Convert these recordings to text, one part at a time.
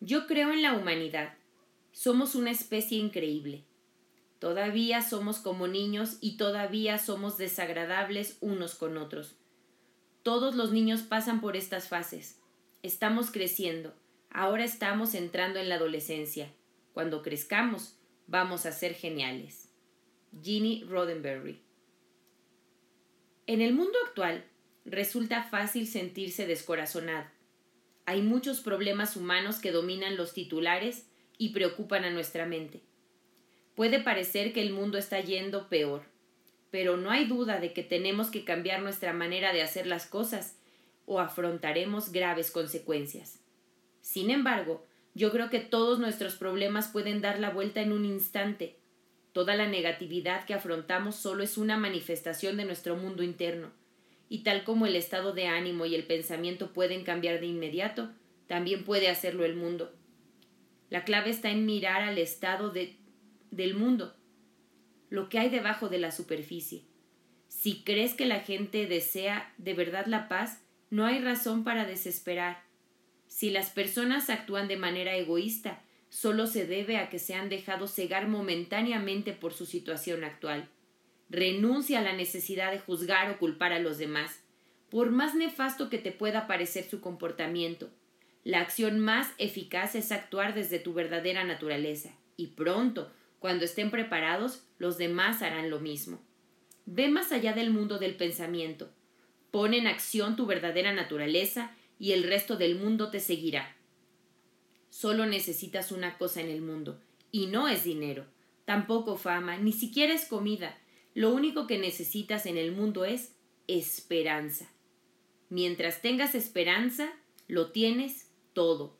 Yo creo en la humanidad. Somos una especie increíble. Todavía somos como niños y todavía somos desagradables unos con otros. Todos los niños pasan por estas fases. Estamos creciendo. Ahora estamos entrando en la adolescencia. Cuando crezcamos, vamos a ser geniales. Ginny Roddenberry. En el mundo actual, resulta fácil sentirse descorazonado hay muchos problemas humanos que dominan los titulares y preocupan a nuestra mente. Puede parecer que el mundo está yendo peor, pero no hay duda de que tenemos que cambiar nuestra manera de hacer las cosas o afrontaremos graves consecuencias. Sin embargo, yo creo que todos nuestros problemas pueden dar la vuelta en un instante. Toda la negatividad que afrontamos solo es una manifestación de nuestro mundo interno y tal como el estado de ánimo y el pensamiento pueden cambiar de inmediato, también puede hacerlo el mundo. La clave está en mirar al estado de, del mundo, lo que hay debajo de la superficie. Si crees que la gente desea de verdad la paz, no hay razón para desesperar. Si las personas actúan de manera egoísta, solo se debe a que se han dejado cegar momentáneamente por su situación actual. Renuncia a la necesidad de juzgar o culpar a los demás, por más nefasto que te pueda parecer su comportamiento. La acción más eficaz es actuar desde tu verdadera naturaleza, y pronto, cuando estén preparados, los demás harán lo mismo. Ve más allá del mundo del pensamiento. Pon en acción tu verdadera naturaleza y el resto del mundo te seguirá. Solo necesitas una cosa en el mundo, y no es dinero, tampoco fama, ni siquiera es comida, lo único que necesitas en el mundo es esperanza. Mientras tengas esperanza, lo tienes todo.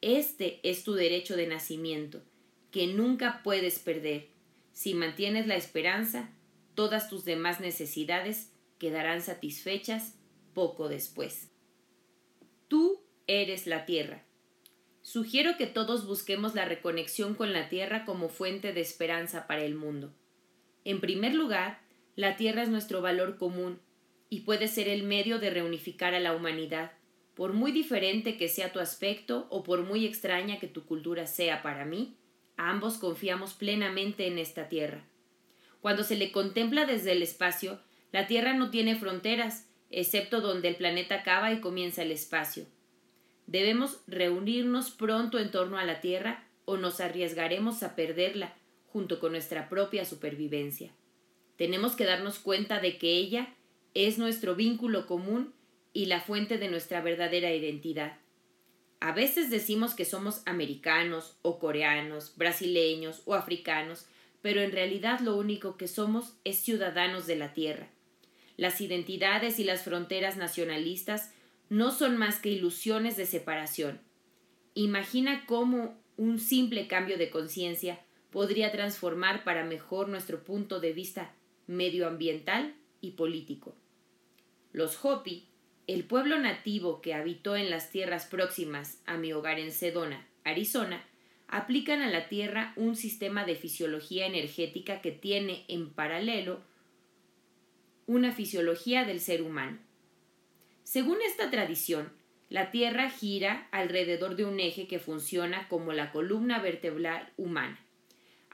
Este es tu derecho de nacimiento, que nunca puedes perder. Si mantienes la esperanza, todas tus demás necesidades quedarán satisfechas poco después. Tú eres la tierra. Sugiero que todos busquemos la reconexión con la tierra como fuente de esperanza para el mundo. En primer lugar, la tierra es nuestro valor común y puede ser el medio de reunificar a la humanidad, por muy diferente que sea tu aspecto o por muy extraña que tu cultura sea para mí, ambos confiamos plenamente en esta tierra. Cuando se le contempla desde el espacio, la tierra no tiene fronteras, excepto donde el planeta acaba y comienza el espacio. Debemos reunirnos pronto en torno a la tierra o nos arriesgaremos a perderla junto con nuestra propia supervivencia. Tenemos que darnos cuenta de que ella es nuestro vínculo común y la fuente de nuestra verdadera identidad. A veces decimos que somos americanos o coreanos, brasileños o africanos, pero en realidad lo único que somos es ciudadanos de la Tierra. Las identidades y las fronteras nacionalistas no son más que ilusiones de separación. Imagina cómo un simple cambio de conciencia podría transformar para mejor nuestro punto de vista medioambiental y político. Los Hopi, el pueblo nativo que habitó en las tierras próximas a mi hogar en Sedona, Arizona, aplican a la Tierra un sistema de fisiología energética que tiene en paralelo una fisiología del ser humano. Según esta tradición, la Tierra gira alrededor de un eje que funciona como la columna vertebral humana.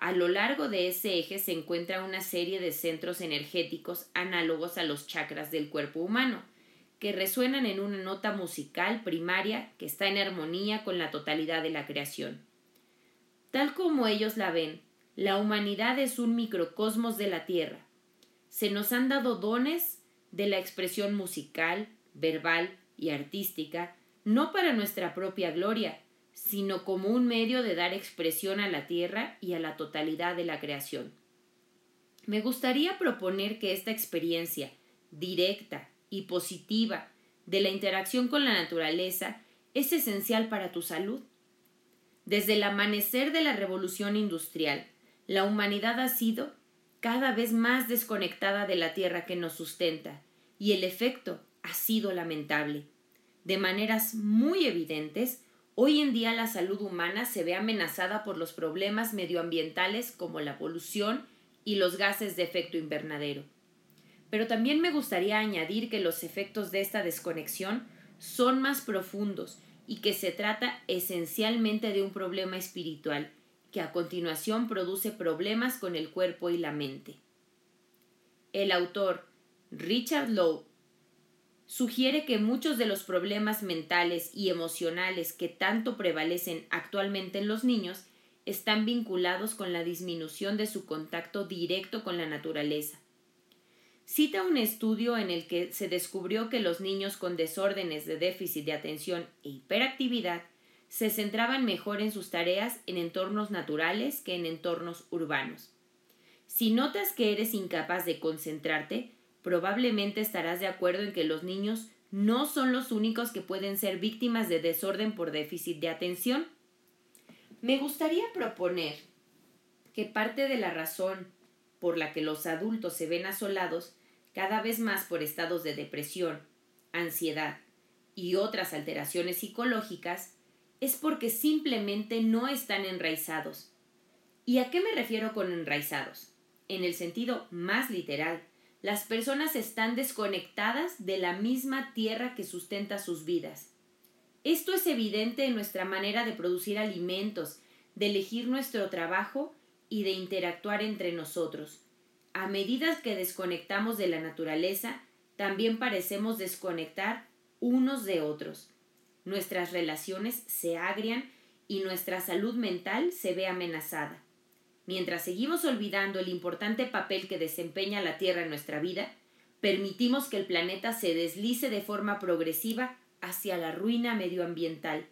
A lo largo de ese eje se encuentra una serie de centros energéticos análogos a los chakras del cuerpo humano, que resuenan en una nota musical primaria que está en armonía con la totalidad de la creación. Tal como ellos la ven, la humanidad es un microcosmos de la Tierra. Se nos han dado dones de la expresión musical, verbal y artística, no para nuestra propia gloria, sino como un medio de dar expresión a la Tierra y a la totalidad de la creación. Me gustaría proponer que esta experiencia directa y positiva de la interacción con la naturaleza es esencial para tu salud. Desde el amanecer de la revolución industrial, la humanidad ha sido cada vez más desconectada de la tierra que nos sustenta, y el efecto ha sido lamentable. De maneras muy evidentes, hoy en día la salud humana se ve amenazada por los problemas medioambientales como la polución y los gases de efecto invernadero. Pero también me gustaría añadir que los efectos de esta desconexión son más profundos y que se trata esencialmente de un problema espiritual que a continuación produce problemas con el cuerpo y la mente. El autor Richard Lowe sugiere que muchos de los problemas mentales y emocionales que tanto prevalecen actualmente en los niños están vinculados con la disminución de su contacto directo con la naturaleza, cita un estudio en el que se descubrió que los niños con desórdenes de déficit de atención e hiperactividad se centraban mejor en sus tareas en entornos naturales que en entornos urbanos. Si notas que eres incapaz de concentrarte, probablemente estarás de acuerdo en que los niños no son los únicos que pueden ser víctimas de desorden por déficit de atención. Me gustaría proponer que parte de la razón por la que los adultos se ven asolados cada vez más por estados de depresión, ansiedad y otras alteraciones psicológicas, es porque simplemente no están enraizados. ¿Y a qué me refiero con enraizados? En el sentido más literal, las personas están desconectadas de la misma tierra que sustenta sus vidas. Esto es evidente en nuestra manera de producir alimentos, de elegir nuestro trabajo y de interactuar entre nosotros. A medida que desconectamos de la naturaleza, también parecemos desconectar unos de otros. Nuestras relaciones se agrian y nuestra salud mental se ve amenazada. Mientras seguimos olvidando el importante papel que desempeña la Tierra en nuestra vida, permitimos que el planeta se deslice de forma progresiva hacia la ruina medioambiental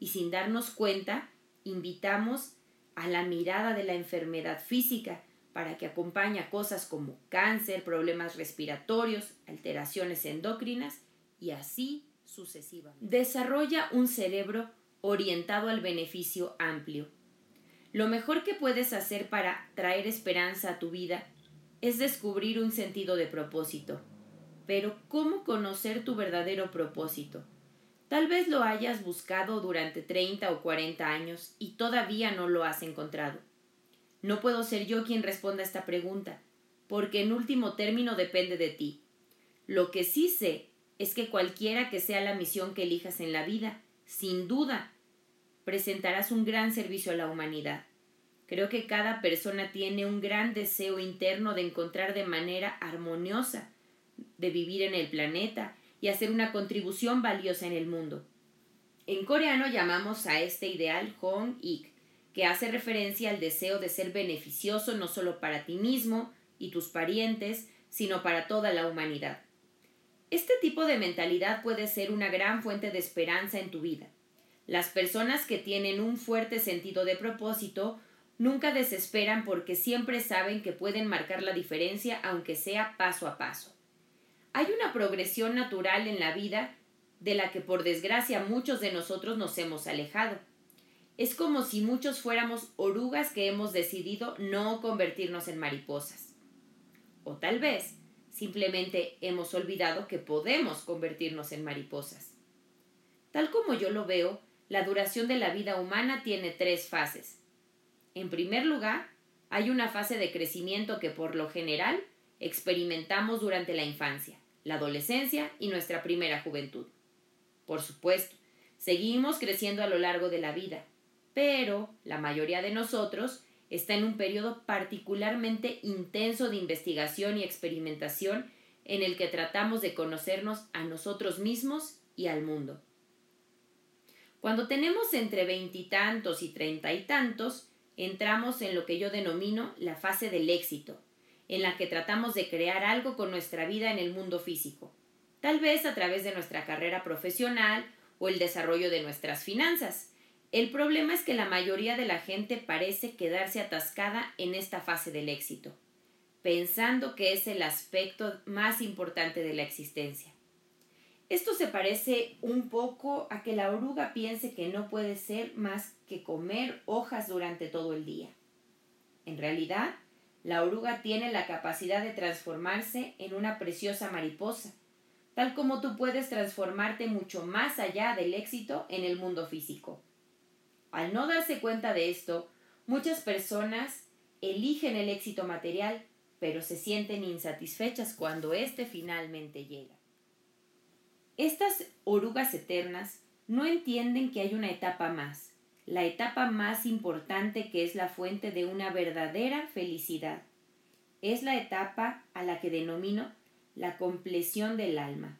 y sin darnos cuenta invitamos a la mirada de la enfermedad física para que acompañe a cosas como cáncer, problemas respiratorios, alteraciones endocrinas y así sucesivamente. Desarrolla un cerebro orientado al beneficio amplio. Lo mejor que puedes hacer para traer esperanza a tu vida es descubrir un sentido de propósito. Pero ¿cómo conocer tu verdadero propósito? Tal vez lo hayas buscado durante 30 o 40 años y todavía no lo has encontrado. No puedo ser yo quien responda a esta pregunta, porque en último término depende de ti. Lo que sí sé es que cualquiera que sea la misión que elijas en la vida, sin duda, presentarás un gran servicio a la humanidad. Creo que cada persona tiene un gran deseo interno de encontrar de manera armoniosa, de vivir en el planeta y hacer una contribución valiosa en el mundo. En coreano llamamos a este ideal Hong Ik, que hace referencia al deseo de ser beneficioso no solo para ti mismo y tus parientes, sino para toda la humanidad. Este tipo de mentalidad puede ser una gran fuente de esperanza en tu vida. Las personas que tienen un fuerte sentido de propósito nunca desesperan porque siempre saben que pueden marcar la diferencia aunque sea paso a paso. Hay una progresión natural en la vida de la que por desgracia muchos de nosotros nos hemos alejado es como si muchos fuéramos orugas que hemos decidido no convertirnos en mariposas. O tal vez simplemente hemos olvidado que podemos convertirnos en mariposas. Tal como yo lo veo, la duración de la vida humana tiene tres fases. En primer lugar, hay una fase de crecimiento que por lo general experimentamos durante la infancia, la adolescencia y nuestra primera juventud. Por supuesto, seguimos creciendo a lo largo de la vida, pero la mayoría de nosotros está en un periodo particularmente intenso de investigación y experimentación en el que tratamos de conocernos a nosotros mismos y al mundo. Cuando tenemos entre veintitantos y treinta y tantos, entramos en lo que yo denomino la fase del éxito, en la que tratamos de crear algo con nuestra vida en el mundo físico, tal vez a través de nuestra carrera profesional o el desarrollo de nuestras finanzas. El problema es que la mayoría de la gente parece quedarse atascada en esta fase del éxito, pensando que es el aspecto más importante de la existencia. Esto se parece un poco a que la oruga piense que no puede ser más que comer hojas durante todo el día. En realidad, la oruga tiene la capacidad de transformarse en una preciosa mariposa, tal como tú puedes transformarte mucho más allá del éxito en el mundo físico. Al no darse cuenta de esto, muchas personas eligen el éxito material, pero se sienten insatisfechas cuando éste finalmente llega. Estas orugas eternas no entienden que hay una etapa más, la etapa más importante que es la fuente de una verdadera felicidad. Es la etapa a la que denomino la compleción del alma.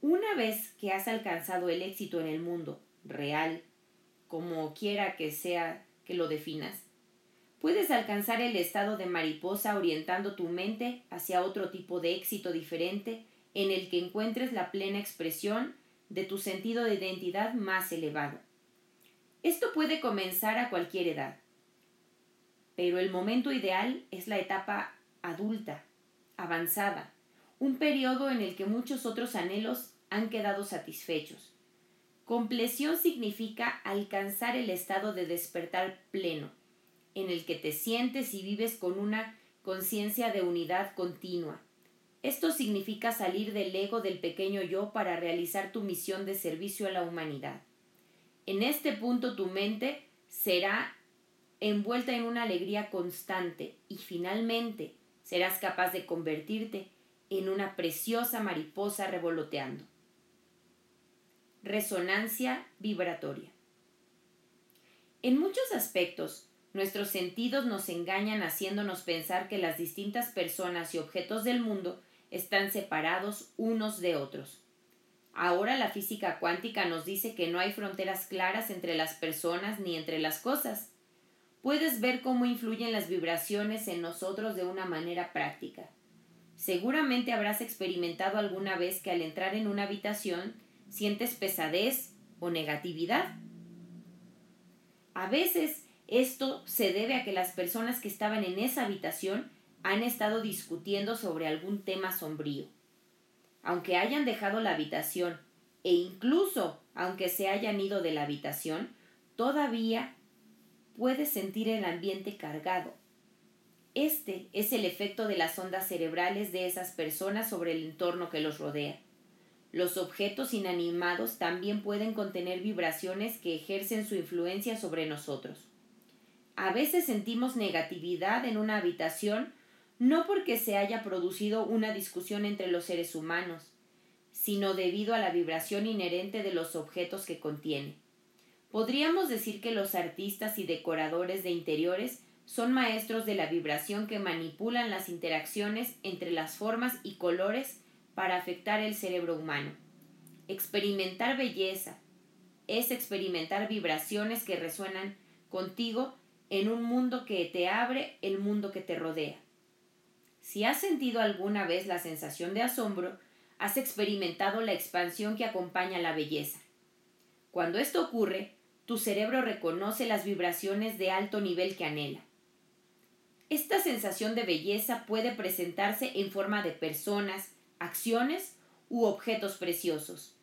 Una vez que has alcanzado el éxito en el mundo real, como quiera que sea que lo definas, puedes alcanzar el estado de mariposa orientando tu mente hacia otro tipo de éxito diferente en el que encuentres la plena expresión de tu sentido de identidad más elevado. Esto puede comenzar a cualquier edad, pero el momento ideal es la etapa adulta, avanzada, un periodo en el que muchos otros anhelos han quedado satisfechos. Compleción significa alcanzar el estado de despertar pleno, en el que te sientes y vives con una conciencia de unidad continua. Esto significa salir del ego del pequeño yo para realizar tu misión de servicio a la humanidad. En este punto tu mente será envuelta en una alegría constante y finalmente serás capaz de convertirte en una preciosa mariposa revoloteando. Resonancia vibratoria. En muchos aspectos, nuestros sentidos nos engañan haciéndonos pensar que las distintas personas y objetos del mundo están separados unos de otros. Ahora la física cuántica nos dice que no hay fronteras claras entre las personas ni entre las cosas. Puedes ver cómo influyen las vibraciones en nosotros de una manera práctica. Seguramente habrás experimentado alguna vez que al entrar en una habitación sientes pesadez o negatividad. A veces esto se debe a que las personas que estaban en esa habitación han estado discutiendo sobre algún tema sombrío. Aunque hayan dejado la habitación e incluso aunque se hayan ido de la habitación, todavía puedes sentir el ambiente cargado este es el efecto de las ondas cerebrales de esas personas sobre el entorno que los rodea. Los objetos inanimados también pueden contener vibraciones que ejercen su influencia sobre nosotros. A veces sentimos negatividad en una habitación no porque se haya producido una discusión entre los seres humanos, sino debido a la vibración inherente de los objetos que contiene. Podríamos decir que los artistas y decoradores de interiores son maestros de la vibración que manipulan las interacciones entre las formas y colores para afectar el cerebro humano. Experimentar belleza es experimentar vibraciones que resuenan contigo en un mundo que te abre el mundo que te rodea. Si has sentido alguna vez la sensación de asombro, has experimentado la expansión que acompaña la belleza. Cuando esto ocurre, tu cerebro reconoce las vibraciones de alto nivel que anhela. Esta sensación de belleza puede presentarse en forma de personas, acciones u objetos preciosos.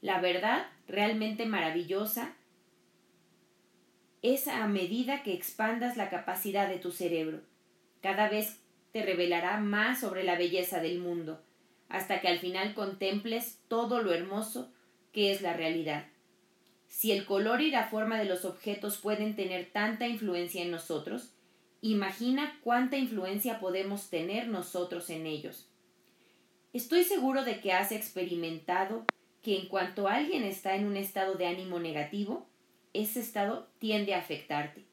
La verdad realmente maravillosa es a medida que expandas la capacidad de tu cerebro. Cada vez te revelará más sobre la belleza del mundo, hasta que al final contemples todo lo hermoso que es la realidad. Si el color y la forma de los objetos pueden tener tanta influencia en nosotros, Imagina cuánta influencia podemos tener nosotros en ellos. Estoy seguro de que has experimentado que en cuanto alguien está en un estado de ánimo negativo, ese estado tiende a afectarte.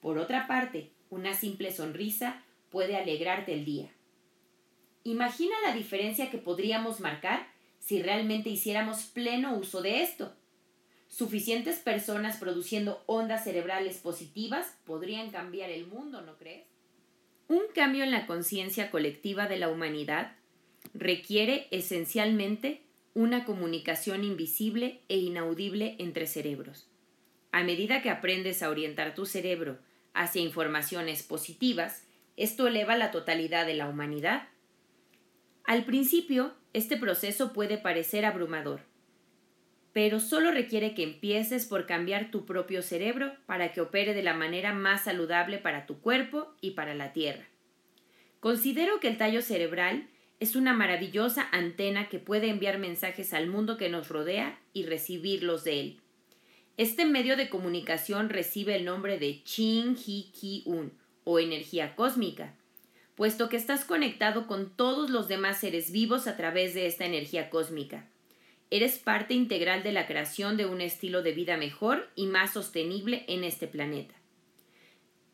Por otra parte, una simple sonrisa puede alegrarte el día. Imagina la diferencia que podríamos marcar si realmente hiciéramos pleno uso de esto. Suficientes personas produciendo ondas cerebrales positivas podrían cambiar el mundo, ¿no crees? Un cambio en la conciencia colectiva de la humanidad requiere esencialmente una comunicación invisible e inaudible entre cerebros. A medida que aprendes a orientar tu cerebro hacia informaciones positivas, esto eleva la totalidad de la humanidad. Al principio, este proceso puede parecer abrumador, pero solo requiere que empieces por cambiar tu propio cerebro para que opere de la manera más saludable para tu cuerpo y para la Tierra. Considero que el tallo cerebral es una maravillosa antena que puede enviar mensajes al mundo que nos rodea y recibirlos de él. Este medio de comunicación recibe el nombre de Ching Hi Ki Un o energía cósmica, puesto que estás conectado con todos los demás seres vivos a través de esta energía cósmica. Eres parte integral de la creación de un estilo de vida mejor y más sostenible en este planeta.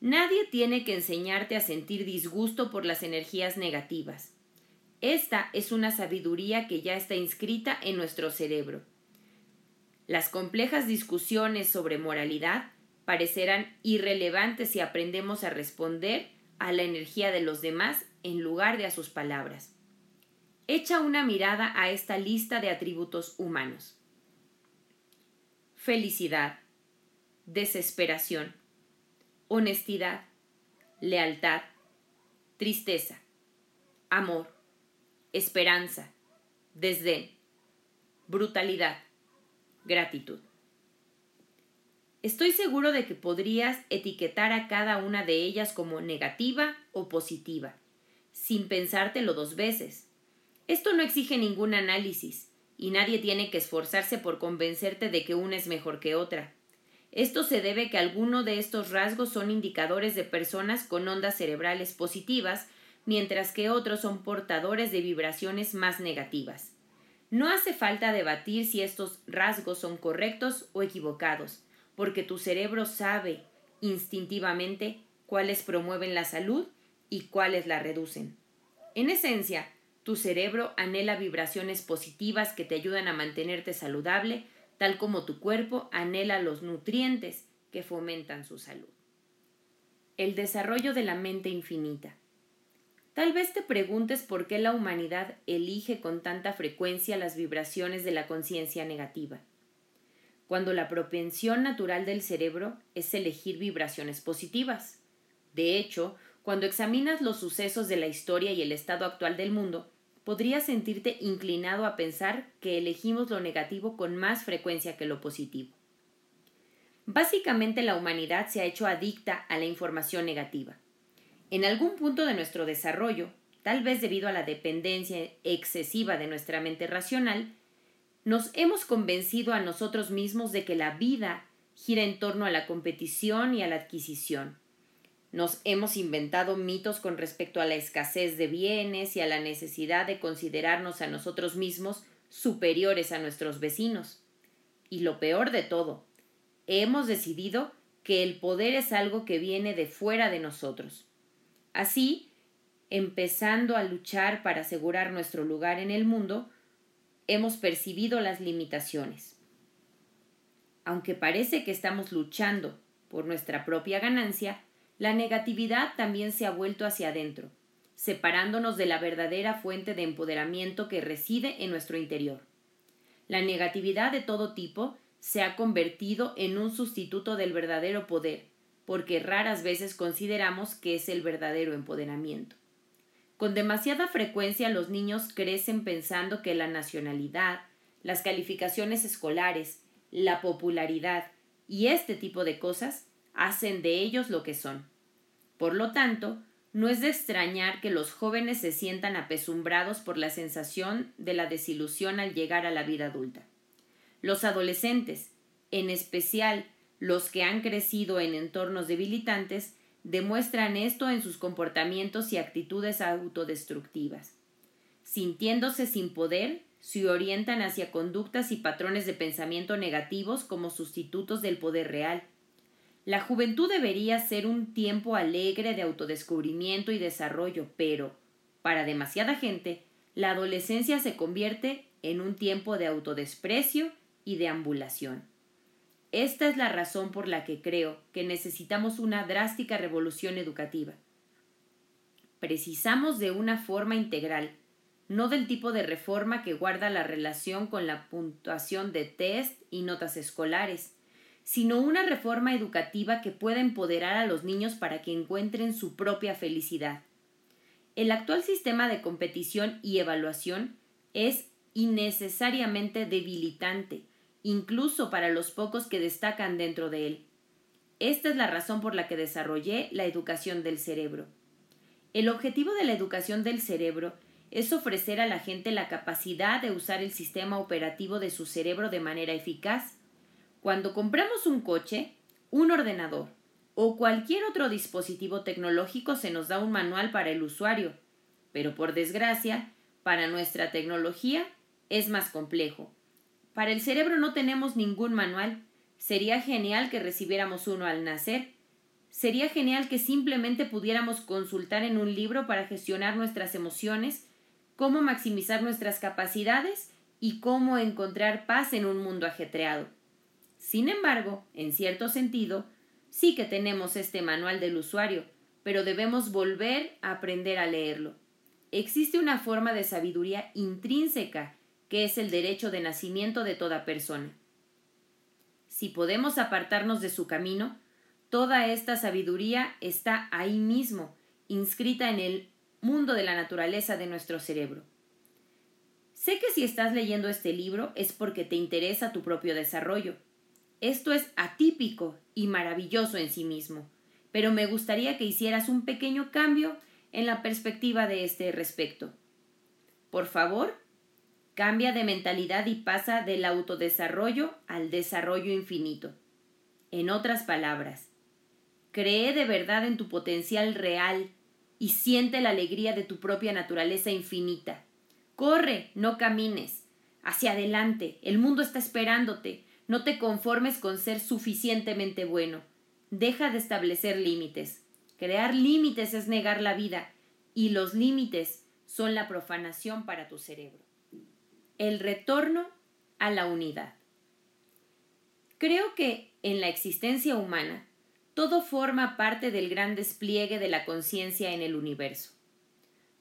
Nadie tiene que enseñarte a sentir disgusto por las energías negativas. Esta es una sabiduría que ya está inscrita en nuestro cerebro. Las complejas discusiones sobre moralidad parecerán irrelevantes si aprendemos a responder a la energía de los demás en lugar de a sus palabras. Echa una mirada a esta lista de atributos humanos. Felicidad, desesperación, honestidad, lealtad, tristeza, amor, esperanza, desdén, brutalidad, gratitud. Estoy seguro de que podrías etiquetar a cada una de ellas como negativa o positiva, sin pensártelo dos veces. Esto no exige ningún análisis, y nadie tiene que esforzarse por convencerte de que una es mejor que otra. Esto se debe que alguno de estos rasgos son indicadores de personas con ondas cerebrales positivas, mientras que otros son portadores de vibraciones más negativas. No hace falta debatir si estos rasgos son correctos o equivocados porque tu cerebro sabe instintivamente cuáles promueven la salud y cuáles la reducen. En esencia, tu cerebro anhela vibraciones positivas que te ayudan a mantenerte saludable, tal como tu cuerpo anhela los nutrientes que fomentan su salud. El desarrollo de la mente infinita. Tal vez te preguntes por qué la humanidad elige con tanta frecuencia las vibraciones de la conciencia negativa cuando la propensión natural del cerebro es elegir vibraciones positivas. De hecho, cuando examinas los sucesos de la historia y el estado actual del mundo, podrías sentirte inclinado a pensar que elegimos lo negativo con más frecuencia que lo positivo. Básicamente la humanidad se ha hecho adicta a la información negativa. En algún punto de nuestro desarrollo, tal vez debido a la dependencia excesiva de nuestra mente racional, nos hemos convencido a nosotros mismos de que la vida gira en torno a la competición y a la adquisición. Nos hemos inventado mitos con respecto a la escasez de bienes y a la necesidad de considerarnos a nosotros mismos superiores a nuestros vecinos. Y lo peor de todo, hemos decidido que el poder es algo que viene de fuera de nosotros. Así, empezando a luchar para asegurar nuestro lugar en el mundo, hemos percibido las limitaciones. Aunque parece que estamos luchando por nuestra propia ganancia, la negatividad también se ha vuelto hacia adentro, separándonos de la verdadera fuente de empoderamiento que reside en nuestro interior. La negatividad de todo tipo se ha convertido en un sustituto del verdadero poder, porque raras veces consideramos que es el verdadero empoderamiento. Con demasiada frecuencia los niños crecen pensando que la nacionalidad, las calificaciones escolares, la popularidad y este tipo de cosas hacen de ellos lo que son. Por lo tanto, no es de extrañar que los jóvenes se sientan apesumbrados por la sensación de la desilusión al llegar a la vida adulta. Los adolescentes, en especial los que han crecido en entornos debilitantes, demuestran esto en sus comportamientos y actitudes autodestructivas. Sintiéndose sin poder, se orientan hacia conductas y patrones de pensamiento negativos como sustitutos del poder real. La juventud debería ser un tiempo alegre de autodescubrimiento y desarrollo, pero, para demasiada gente, la adolescencia se convierte en un tiempo de autodesprecio y de ambulación. Esta es la razón por la que creo que necesitamos una drástica revolución educativa. Precisamos de una forma integral, no del tipo de reforma que guarda la relación con la puntuación de test y notas escolares, sino una reforma educativa que pueda empoderar a los niños para que encuentren su propia felicidad. El actual sistema de competición y evaluación es innecesariamente debilitante, incluso para los pocos que destacan dentro de él. Esta es la razón por la que desarrollé la educación del cerebro. El objetivo de la educación del cerebro es ofrecer a la gente la capacidad de usar el sistema operativo de su cerebro de manera eficaz. Cuando compramos un coche, un ordenador o cualquier otro dispositivo tecnológico se nos da un manual para el usuario, pero por desgracia, para nuestra tecnología es más complejo. Para el cerebro no tenemos ningún manual. Sería genial que recibiéramos uno al nacer. Sería genial que simplemente pudiéramos consultar en un libro para gestionar nuestras emociones, cómo maximizar nuestras capacidades y cómo encontrar paz en un mundo ajetreado. Sin embargo, en cierto sentido, sí que tenemos este manual del usuario, pero debemos volver a aprender a leerlo. Existe una forma de sabiduría intrínseca que es el derecho de nacimiento de toda persona. Si podemos apartarnos de su camino, toda esta sabiduría está ahí mismo, inscrita en el mundo de la naturaleza de nuestro cerebro. Sé que si estás leyendo este libro es porque te interesa tu propio desarrollo. Esto es atípico y maravilloso en sí mismo, pero me gustaría que hicieras un pequeño cambio en la perspectiva de este respecto. Por favor, Cambia de mentalidad y pasa del autodesarrollo al desarrollo infinito. En otras palabras, cree de verdad en tu potencial real y siente la alegría de tu propia naturaleza infinita. Corre, no camines. Hacia adelante, el mundo está esperándote. No te conformes con ser suficientemente bueno. Deja de establecer límites. Crear límites es negar la vida, y los límites son la profanación para tu cerebro el retorno a la unidad. Creo que en la existencia humana todo forma parte del gran despliegue de la conciencia en el universo.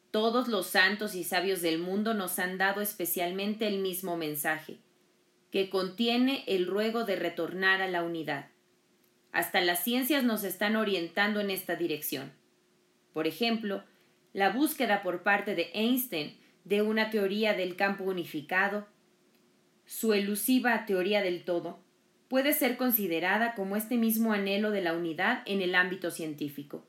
Todos los santos y sabios del mundo nos han dado especialmente el mismo mensaje, que contiene el ruego de retornar a la unidad. Hasta las ciencias nos están orientando en esta dirección. Por ejemplo, la búsqueda por parte de Einstein de una teoría del campo unificado, su elusiva teoría del todo, puede ser considerada como este mismo anhelo de la unidad en el ámbito científico.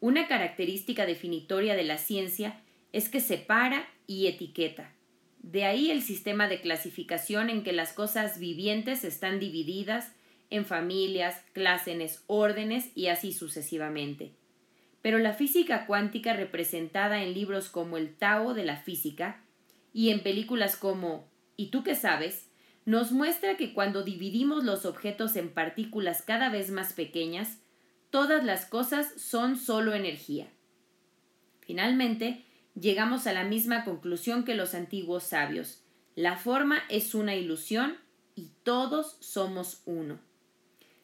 Una característica definitoria de la ciencia es que separa y etiqueta. De ahí el sistema de clasificación en que las cosas vivientes están divididas en familias, clases, órdenes y así sucesivamente pero la física cuántica representada en libros como El Tao de la Física y en películas como ¿Y tú qué sabes? nos muestra que cuando dividimos los objetos en partículas cada vez más pequeñas, todas las cosas son solo energía. Finalmente, llegamos a la misma conclusión que los antiguos sabios. La forma es una ilusión y todos somos uno.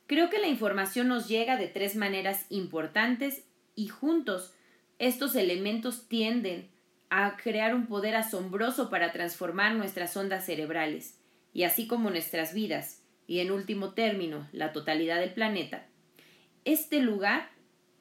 Creo que la información nos llega de tres maneras importantes y juntos estos elementos tienden a crear un poder asombroso para transformar nuestras ondas cerebrales, y así como nuestras vidas, y en último término, la totalidad del planeta. Este lugar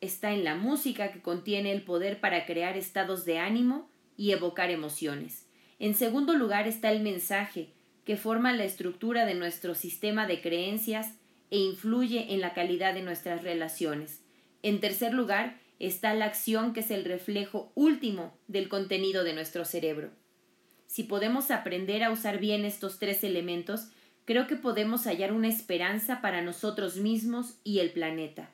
está en la música que contiene el poder para crear estados de ánimo y evocar emociones. En segundo lugar está el mensaje, que forma la estructura de nuestro sistema de creencias e influye en la calidad de nuestras relaciones. En tercer lugar está la acción que es el reflejo último del contenido de nuestro cerebro. Si podemos aprender a usar bien estos tres elementos, creo que podemos hallar una esperanza para nosotros mismos y el planeta.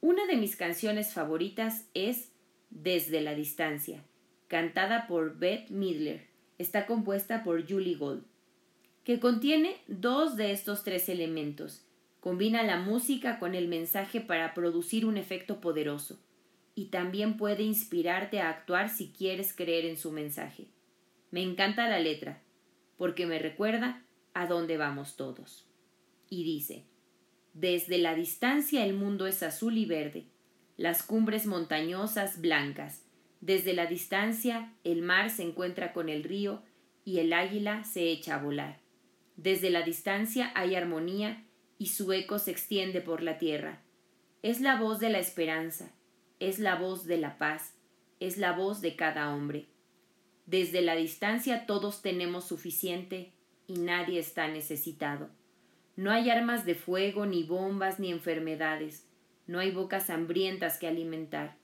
Una de mis canciones favoritas es Desde la distancia, cantada por Beth Midler. Está compuesta por Julie Gold, que contiene dos de estos tres elementos, Combina la música con el mensaje para producir un efecto poderoso y también puede inspirarte a actuar si quieres creer en su mensaje. Me encanta la letra, porque me recuerda a dónde vamos todos. Y dice, desde la distancia el mundo es azul y verde, las cumbres montañosas blancas, desde la distancia el mar se encuentra con el río y el águila se echa a volar. Desde la distancia hay armonía y su eco se extiende por la tierra. Es la voz de la esperanza, es la voz de la paz, es la voz de cada hombre. Desde la distancia todos tenemos suficiente y nadie está necesitado. No hay armas de fuego, ni bombas, ni enfermedades. No hay bocas hambrientas que alimentar.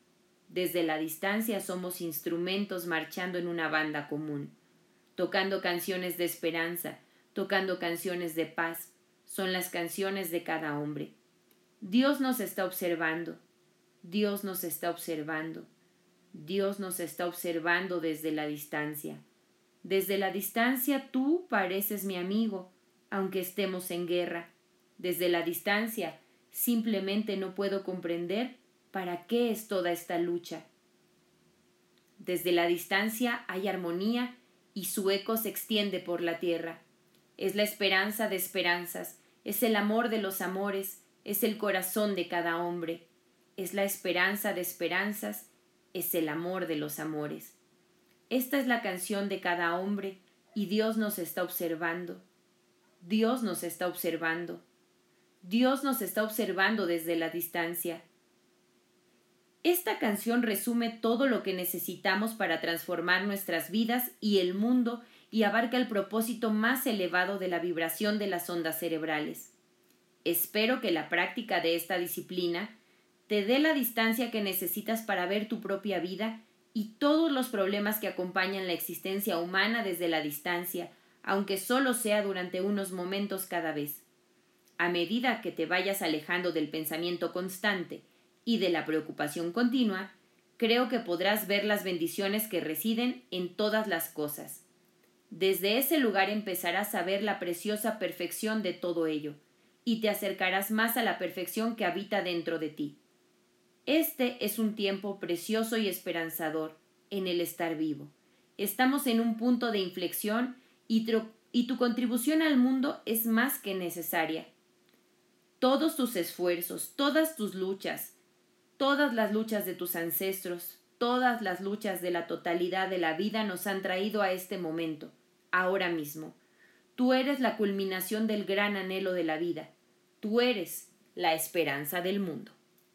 Desde la distancia somos instrumentos marchando en una banda común, tocando canciones de esperanza, tocando canciones de paz. Son las canciones de cada hombre. Dios nos está observando. Dios nos está observando. Dios nos está observando desde la distancia. Desde la distancia tú pareces mi amigo, aunque estemos en guerra. Desde la distancia simplemente no puedo comprender para qué es toda esta lucha. Desde la distancia hay armonía y su eco se extiende por la tierra. Es la esperanza de esperanzas, es el amor de los amores, es el corazón de cada hombre, es la esperanza de esperanzas, es el amor de los amores. Esta es la canción de cada hombre y Dios nos está observando. Dios nos está observando. Dios nos está observando desde la distancia. Esta canción resume todo lo que necesitamos para transformar nuestras vidas y el mundo y abarca el propósito más elevado de la vibración de las ondas cerebrales. Espero que la práctica de esta disciplina te dé la distancia que necesitas para ver tu propia vida y todos los problemas que acompañan la existencia humana desde la distancia, aunque solo sea durante unos momentos cada vez. A medida que te vayas alejando del pensamiento constante y de la preocupación continua, creo que podrás ver las bendiciones que residen en todas las cosas. Desde ese lugar empezarás a ver la preciosa perfección de todo ello, y te acercarás más a la perfección que habita dentro de ti. Este es un tiempo precioso y esperanzador en el estar vivo. Estamos en un punto de inflexión y, tu contribución al mundo es más que necesaria. Todos tus esfuerzos, todas tus luchas, todas las luchas de tus ancestros, todas las luchas de la totalidad de la vida nos han traído a este momento, ahora mismo. Tú eres la culminación del gran anhelo de la vida. Tú eres la esperanza del mundo.